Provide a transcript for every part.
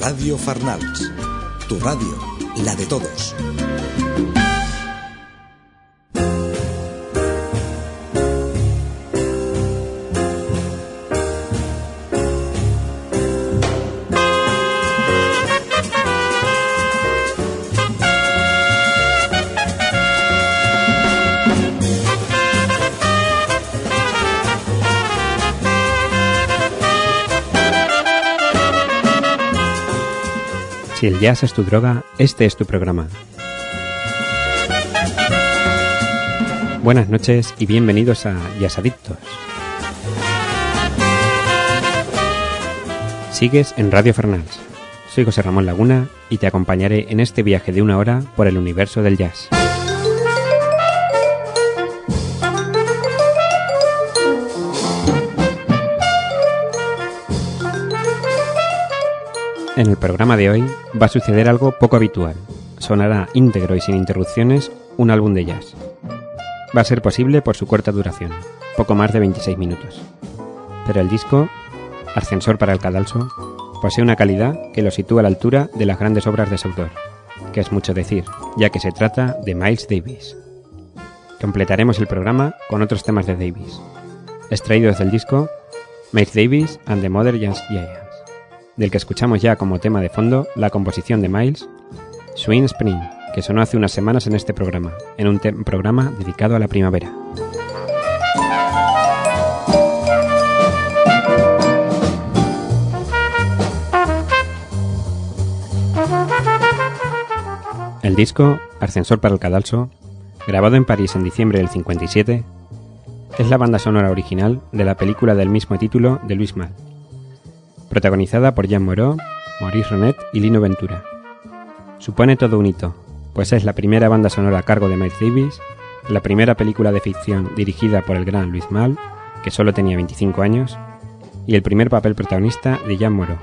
Radio Farnals, tu radio, la de todos. Si el jazz es tu droga, este es tu programa. Buenas noches y bienvenidos a Jazz Adictos. Sigues en Radio Fernals. Soy José Ramón Laguna y te acompañaré en este viaje de una hora por el universo del jazz. En el programa de hoy va a suceder algo poco habitual. Sonará íntegro y sin interrupciones un álbum de jazz. Va a ser posible por su corta duración, poco más de 26 minutos. Pero el disco, Ascensor para el Cadalso, posee una calidad que lo sitúa a la altura de las grandes obras de su autor, que es mucho decir, ya que se trata de Miles Davis. Completaremos el programa con otros temas de Davis, extraídos del disco Miles Davis and the Mother Jazz Giants del que escuchamos ya como tema de fondo la composición de Miles, Swing Spring, que sonó hace unas semanas en este programa, en un programa dedicado a la primavera. El disco, Ascensor para el Cadalso, grabado en París en diciembre del 57, es la banda sonora original de la película del mismo título de Luis Mal, protagonizada por Jean Moreau, Maurice Renet y Lino Ventura. Supone todo un hito, pues es la primera banda sonora a cargo de Miles Davis, la primera película de ficción dirigida por el gran Luis Mal, que solo tenía 25 años, y el primer papel protagonista de Jean Moreau,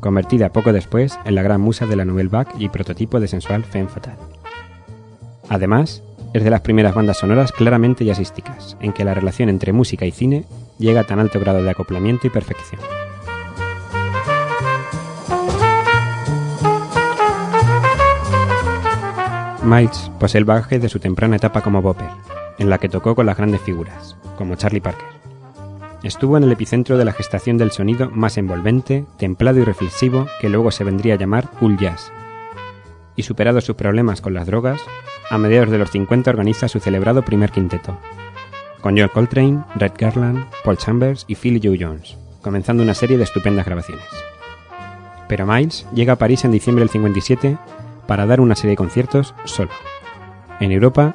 convertida poco después en la gran musa de la Nouvelle Vague y prototipo de sensual femme fatale. Además, es de las primeras bandas sonoras claramente jazzísticas, en que la relación entre música y cine llega a tan alto grado de acoplamiento y perfección. Miles posee el bagaje de su temprana etapa como bopper, en la que tocó con las grandes figuras, como Charlie Parker. Estuvo en el epicentro de la gestación del sonido más envolvente, templado y reflexivo que luego se vendría a llamar cool jazz. Y superados sus problemas con las drogas, a mediados de los 50 organiza su celebrado primer quinteto, con John Coltrane, Red Garland, Paul Chambers y Philly Joe Jones, comenzando una serie de estupendas grabaciones. Pero Miles llega a París en diciembre del 57 para dar una serie de conciertos solo. En Europa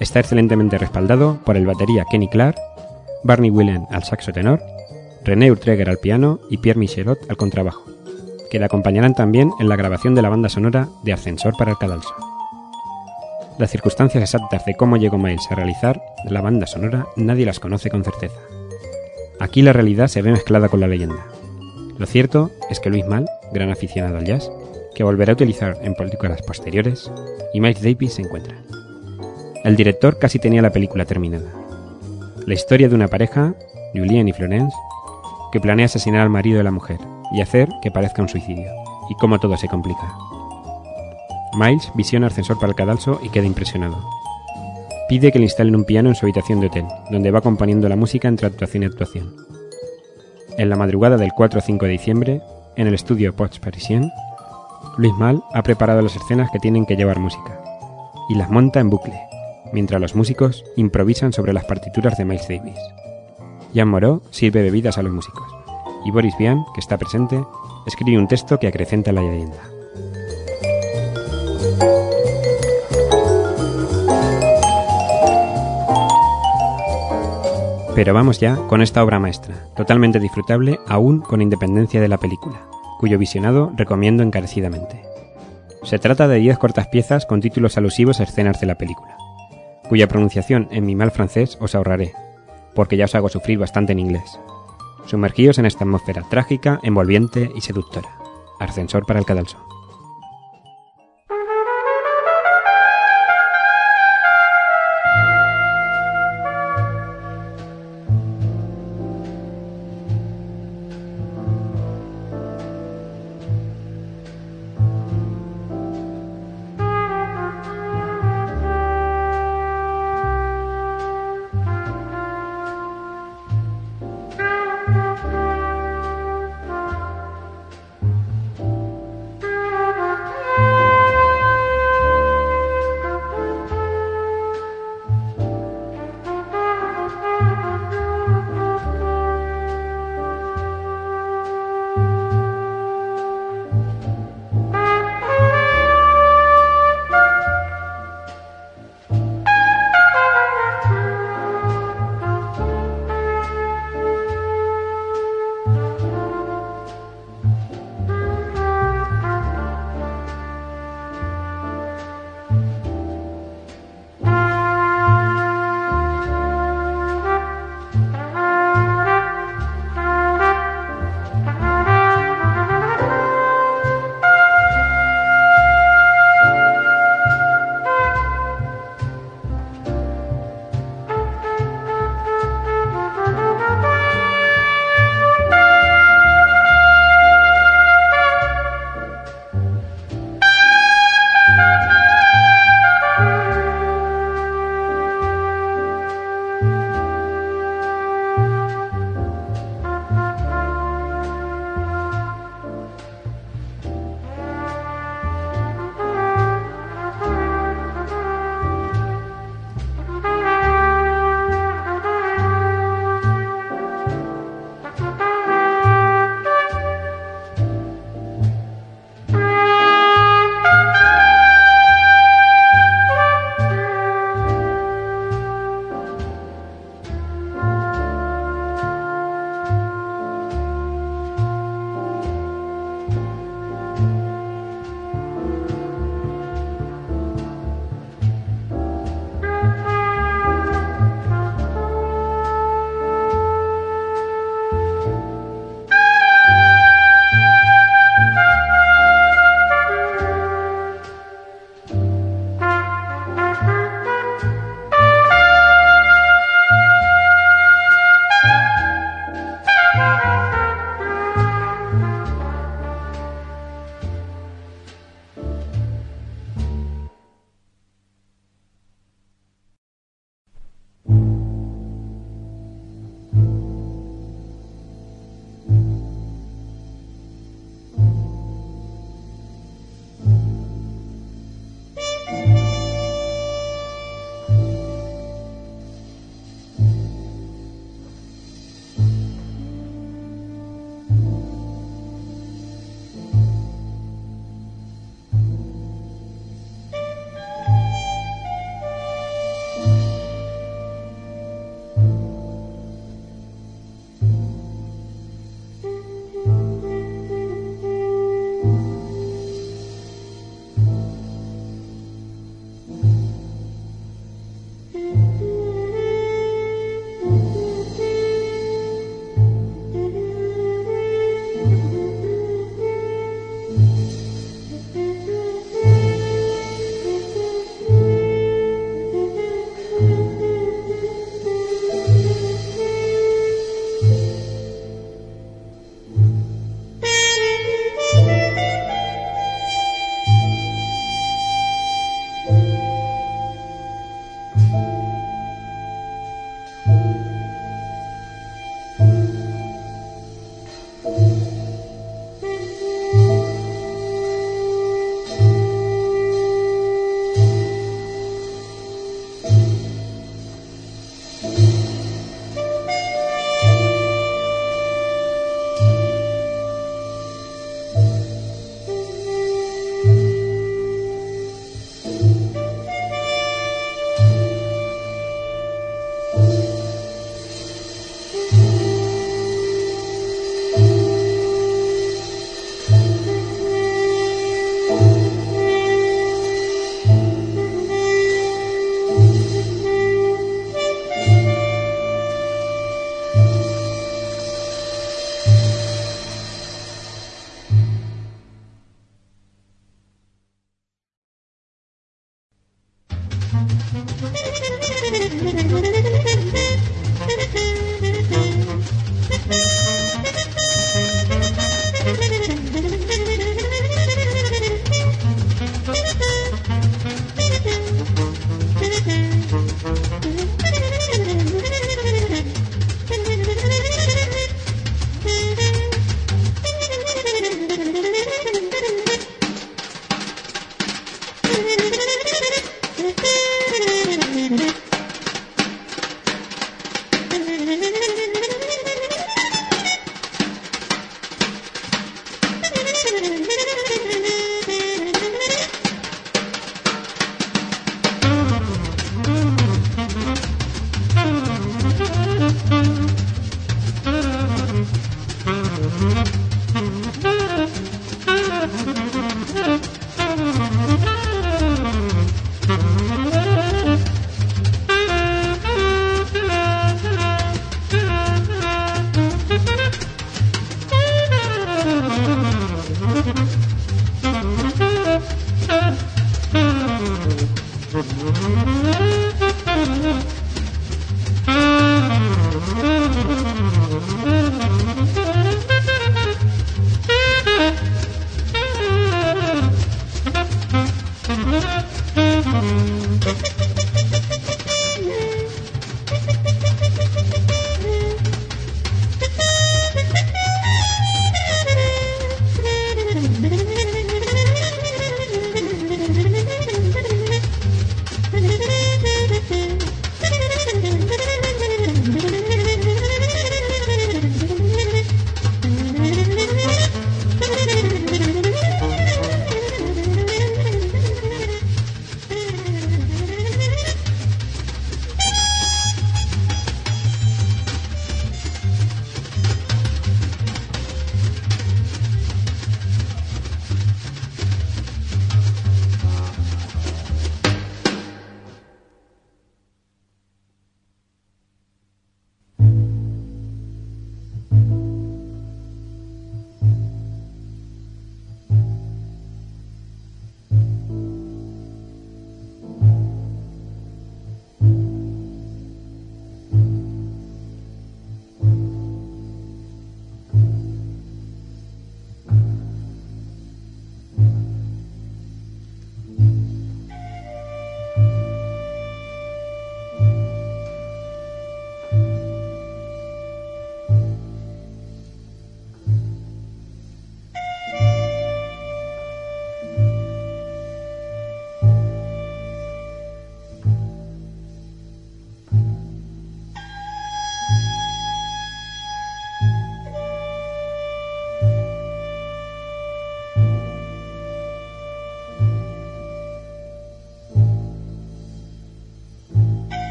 está excelentemente respaldado por el batería Kenny Clark, Barney Whelan al saxo tenor, René Urtreger al piano y Pierre Michelot al contrabajo, que le acompañarán también en la grabación de la banda sonora de Ascensor para el Cadalso. Las circunstancias exactas de cómo llegó Miles a realizar la banda sonora nadie las conoce con certeza. Aquí la realidad se ve mezclada con la leyenda. Lo cierto es que Luis Mal, gran aficionado al jazz, que volverá a utilizar en películas posteriores, y Miles Davis se encuentra. El director casi tenía la película terminada. La historia de una pareja, Julien y Florence, que planea asesinar al marido de la mujer y hacer que parezca un suicidio, y cómo todo se complica. Miles visiona ascensor para el cadalso y queda impresionado. Pide que le instalen un piano en su habitación de hotel, donde va acompañando la música entre actuación y actuación. En la madrugada del 4 o 5 de diciembre, en el estudio Pots Parisien, Luis Mal ha preparado las escenas que tienen que llevar música y las monta en bucle, mientras los músicos improvisan sobre las partituras de Miles Davis. Jean Moreau sirve bebidas a los músicos y Boris Vian, que está presente, escribe un texto que acrecenta la leyenda. Pero vamos ya con esta obra maestra, totalmente disfrutable aún con independencia de la película, cuyo visionado recomiendo encarecidamente. Se trata de 10 cortas piezas con títulos alusivos a escenas de la película, cuya pronunciación en mi mal francés os ahorraré, porque ya os hago sufrir bastante en inglés. Sumergíos en esta atmósfera trágica, envolviente y seductora. Ascensor para el cadalso.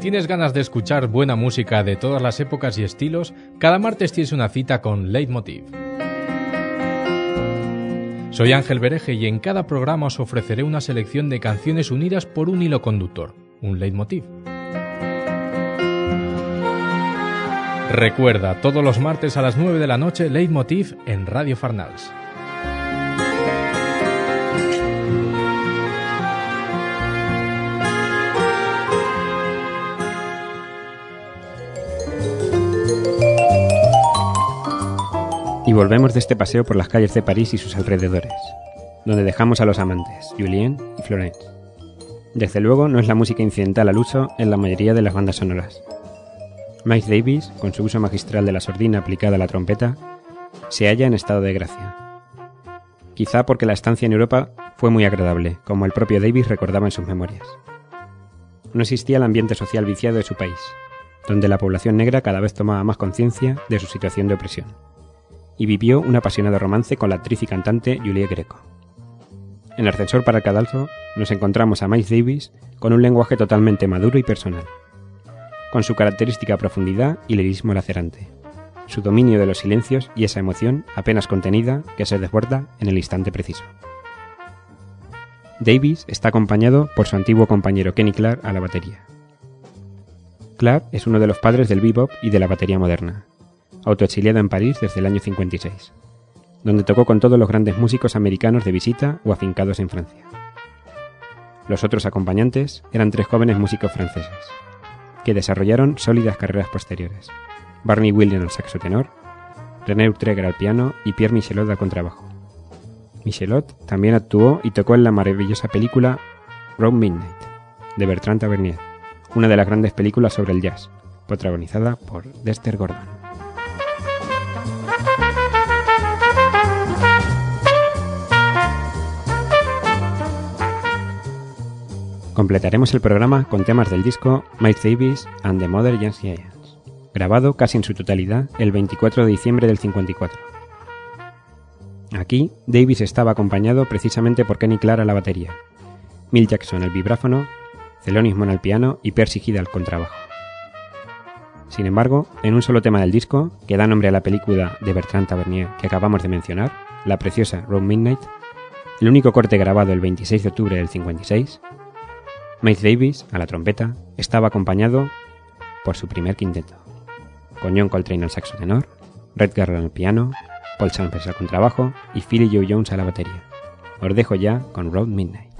Tienes ganas de escuchar buena música de todas las épocas y estilos, cada martes tienes una cita con Leitmotiv. Soy Ángel Bereje y en cada programa os ofreceré una selección de canciones unidas por un hilo conductor, un leitmotiv. Recuerda, todos los martes a las 9 de la noche, Leitmotiv en Radio Farnals. Y volvemos de este paseo por las calles de París y sus alrededores, donde dejamos a los amantes, Julien y Florence. Desde luego no es la música incidental al uso en la mayoría de las bandas sonoras. Miles Davis, con su uso magistral de la sordina aplicada a la trompeta, se halla en estado de gracia. Quizá porque la estancia en Europa fue muy agradable, como el propio Davis recordaba en sus memorias. No existía el ambiente social viciado de su país, donde la población negra cada vez tomaba más conciencia de su situación de opresión y vivió un apasionado romance con la actriz y cantante Julie Greco. En el ascensor para el cadalso nos encontramos a Miles Davis con un lenguaje totalmente maduro y personal, con su característica profundidad y lirismo lacerante, su dominio de los silencios y esa emoción apenas contenida que se desborda en el instante preciso. Davis está acompañado por su antiguo compañero Kenny Clark a la batería. Clark es uno de los padres del bebop y de la batería moderna, autoexiliado en París desde el año 56, donde tocó con todos los grandes músicos americanos de visita o afincados en Francia. Los otros acompañantes eran tres jóvenes músicos franceses, que desarrollaron sólidas carreras posteriores. Barney Williams al saxo tenor, René Utreger al piano y Pierre Michelot al contrabajo. Michelot también actuó y tocó en la maravillosa película Round Midnight, de Bertrand Tavernier, una de las grandes películas sobre el jazz, protagonizada por Dexter Gordon. Completaremos el programa con temas del disco Mike Davis and the Mother Young Giants, grabado casi en su totalidad el 24 de diciembre del 54. Aquí, Davis estaba acompañado precisamente por Kenny Clark a la batería, Mill Jackson al vibráfono, Thelonious Monk al piano y Percy Hill al contrabajo. Sin embargo, en un solo tema del disco, que da nombre a la película de Bertrand Tavernier que acabamos de mencionar, la preciosa Road Midnight, el único corte grabado el 26 de octubre del 56, Miles Davis, a la trompeta, estaba acompañado por su primer quinteto, con John Coltrane al saxo tenor, Red Garland al piano, Paul Chambers al contrabajo y Philly Joe Jones a la batería. Os dejo ya con Road Midnight.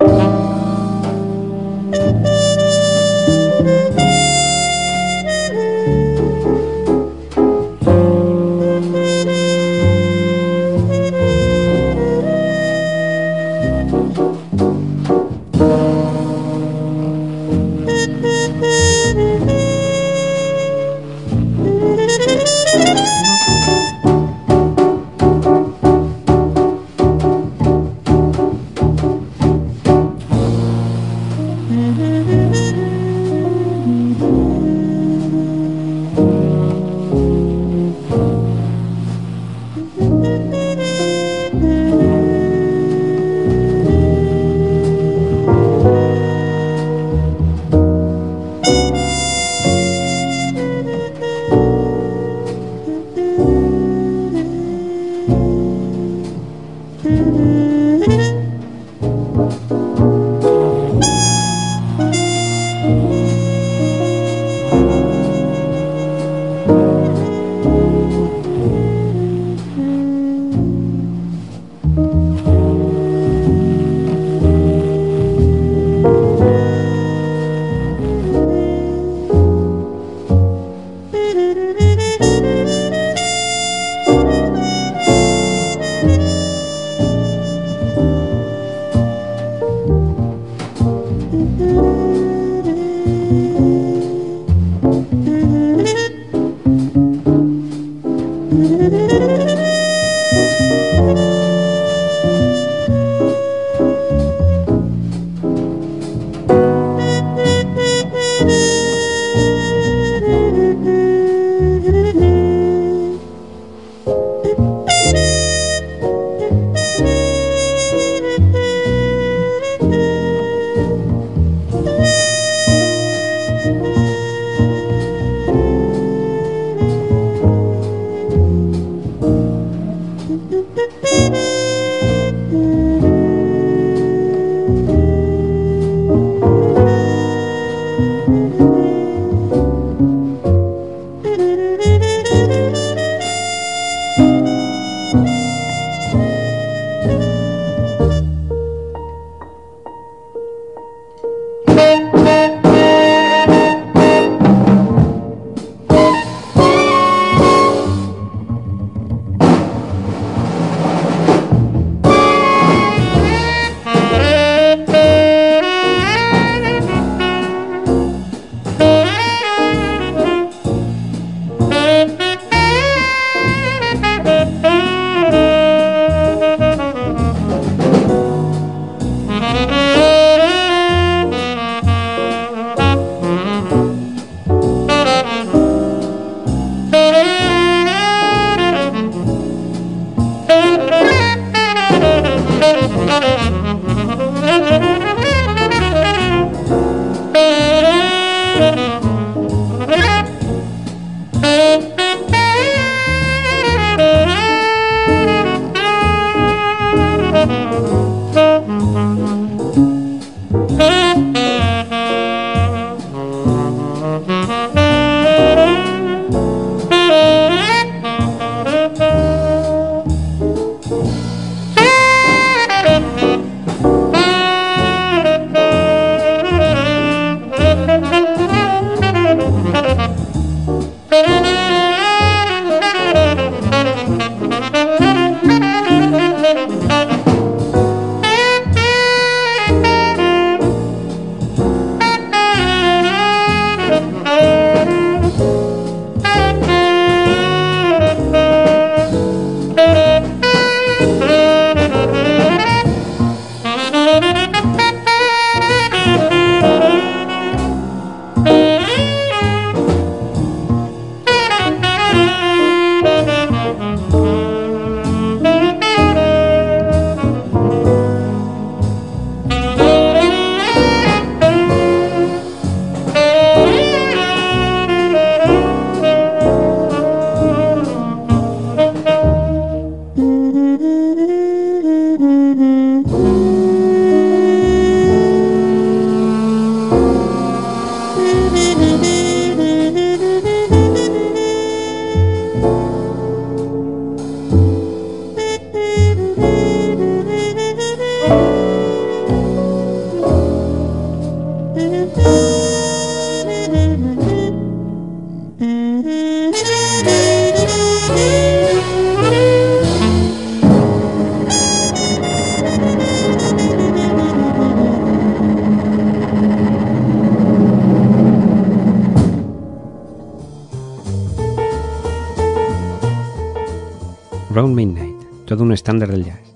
Around Midnight, todo un estándar del jazz,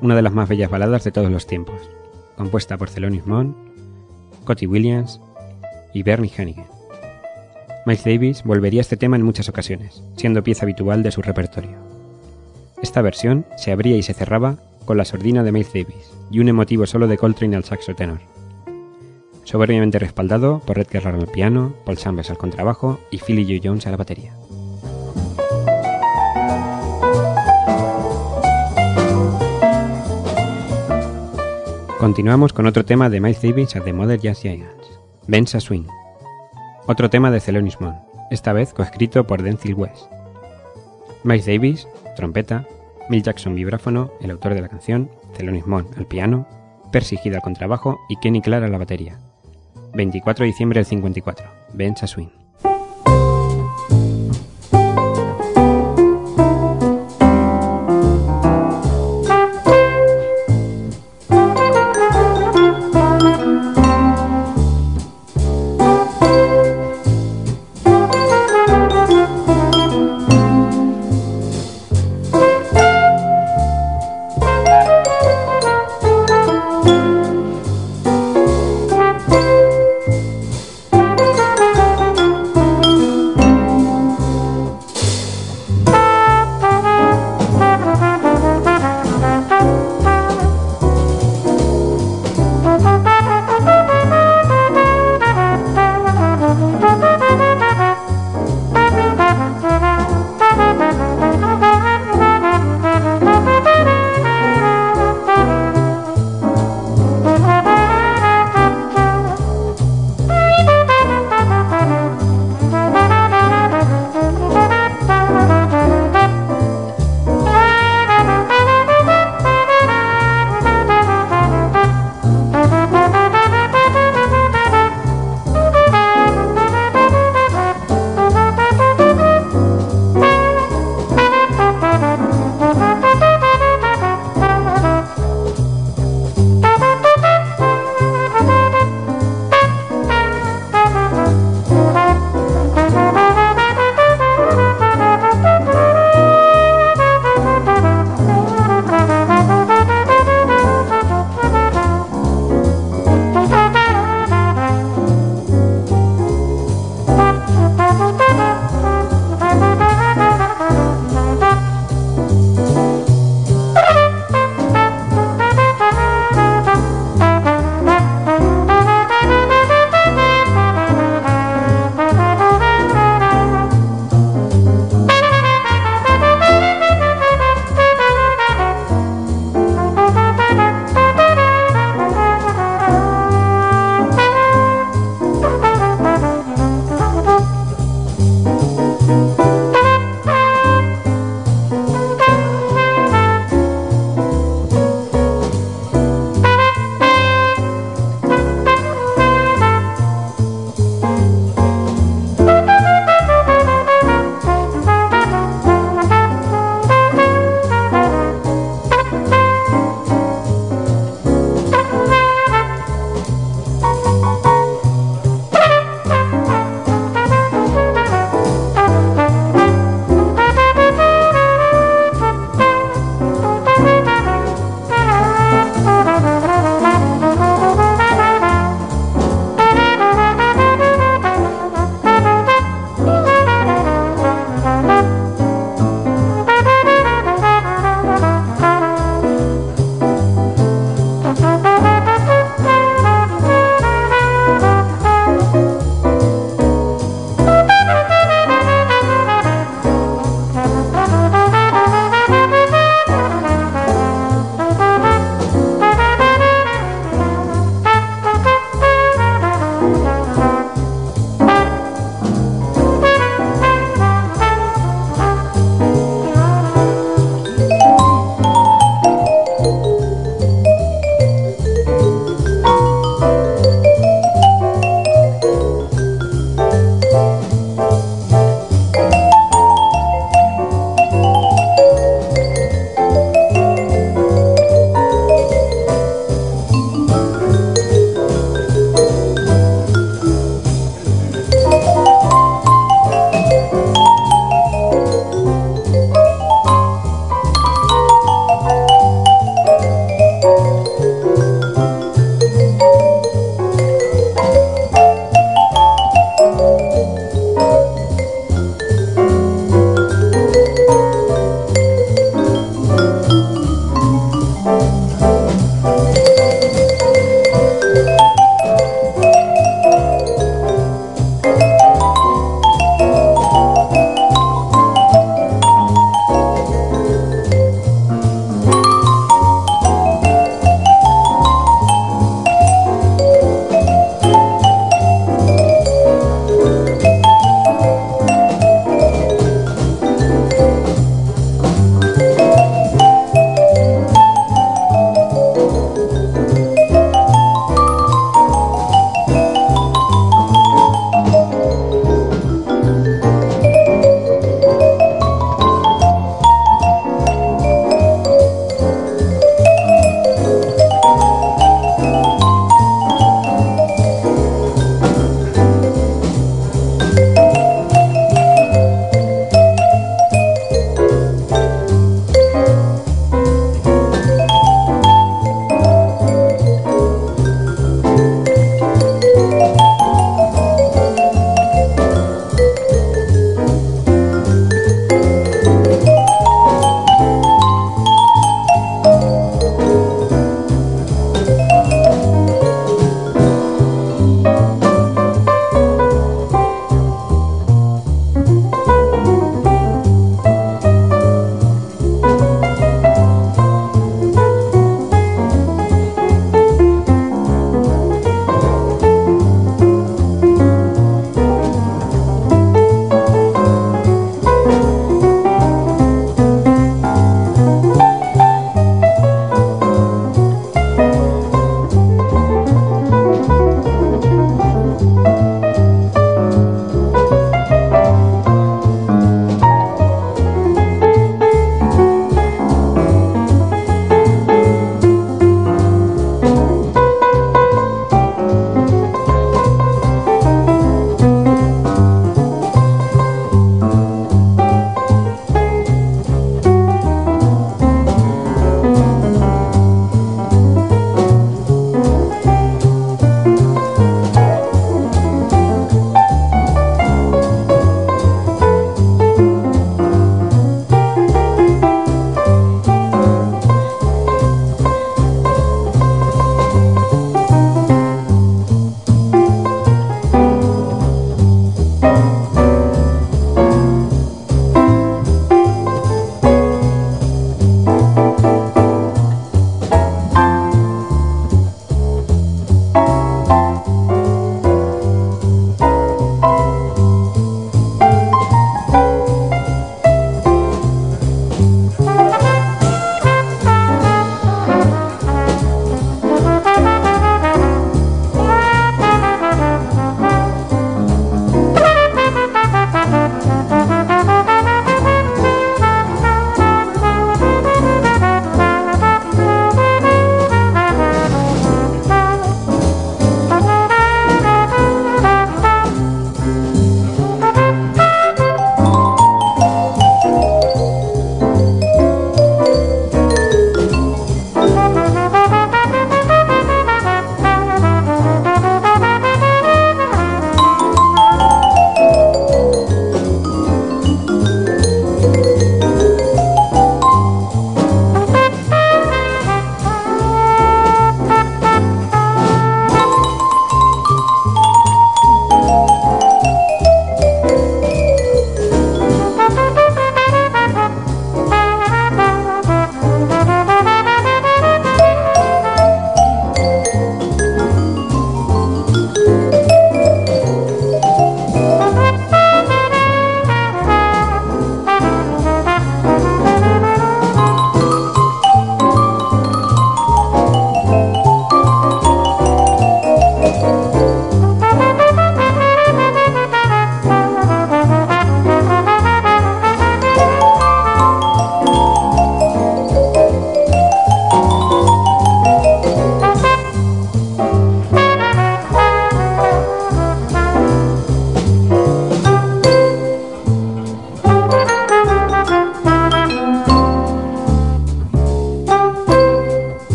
una de las más bellas baladas de todos los tiempos, compuesta por Thelonious Monk, Cotty Williams y Bernie Hannigan. Miles Davis volvería a este tema en muchas ocasiones, siendo pieza habitual de su repertorio. Esta versión se abría y se cerraba con la sordina de Miles Davis y un emotivo solo de Coltrane al saxo tenor. Soberbiamente respaldado por Red Kerrang al piano, Paul Chambers al contrabajo y Philly Joe Jones a la batería. Continuamos con otro tema de Miles Davis at the Mother Jazz Giants, Benza Swing. Otro tema de Thelonious Monk, esta vez coescrito por Denzil West. Miles Davis, trompeta, Mill Jackson vibráfono, el autor de la canción, Thelonious Monk al piano, Percy al contrabajo y Kenny Clark a la batería. 24 de diciembre del 54, Benza Swing.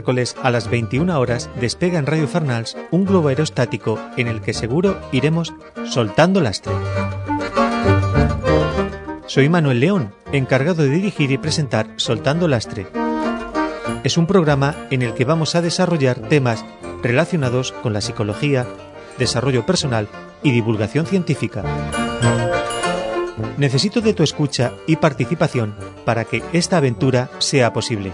Miércoles a las 21 horas despega en Radio Farnals un globo aerostático en el que seguro iremos soltando lastre. Soy Manuel León, encargado de dirigir y presentar Soltando Lastre. Es un programa en el que vamos a desarrollar temas relacionados con la psicología, desarrollo personal y divulgación científica. Necesito de tu escucha y participación para que esta aventura sea posible.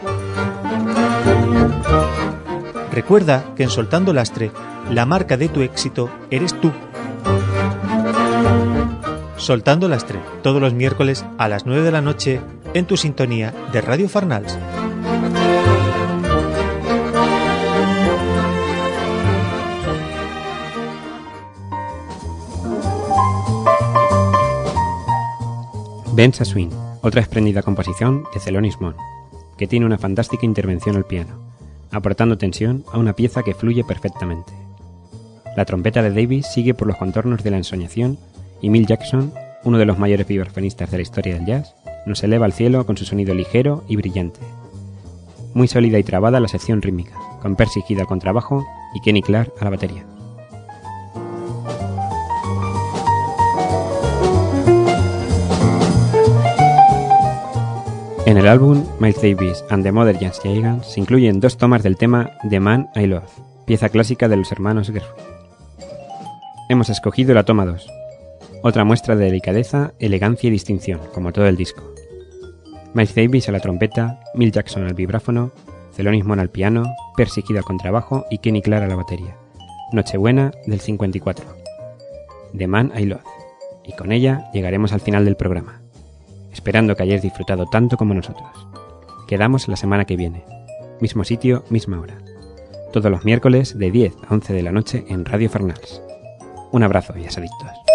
Recuerda que en Soltando Lastre, la marca de tu éxito eres tú. Soltando Lastre, todos los miércoles a las 9 de la noche en tu sintonía de Radio Farnals. Benza Swing, otra espléndida composición de Celonis Mon, que tiene una fantástica intervención al piano, aportando tensión a una pieza que fluye perfectamente. La trompeta de Davis sigue por los contornos de la ensoñación y Mill Jackson, uno de los mayores vibrafonistas de la historia del jazz, nos eleva al cielo con su sonido ligero y brillante. Muy sólida y trabada la sección rítmica, con Percy Kid al contrabajo y Kenny Clark a la batería. En el álbum Miles Davis and the Mother Jazz Gigants se incluyen dos tomas del tema The Man I Love, pieza clásica de los hermanos Gershwin. Hemos escogido la toma 2, otra muestra de delicadeza, elegancia y distinción, como todo el disco. Miles Davis a la trompeta, Mill Jackson al vibráfono, Monk al piano, Percy Kid al contrabajo y Kenny Clark a la batería. Nochebuena del 54. The Man I Love. Y con ella llegaremos al final del programa esperando que hayáis disfrutado tanto como nosotros. Quedamos la semana que viene. Mismo sitio, misma hora. Todos los miércoles de 10 a 11 de la noche en Radio Fernals. Un abrazo, y adictos.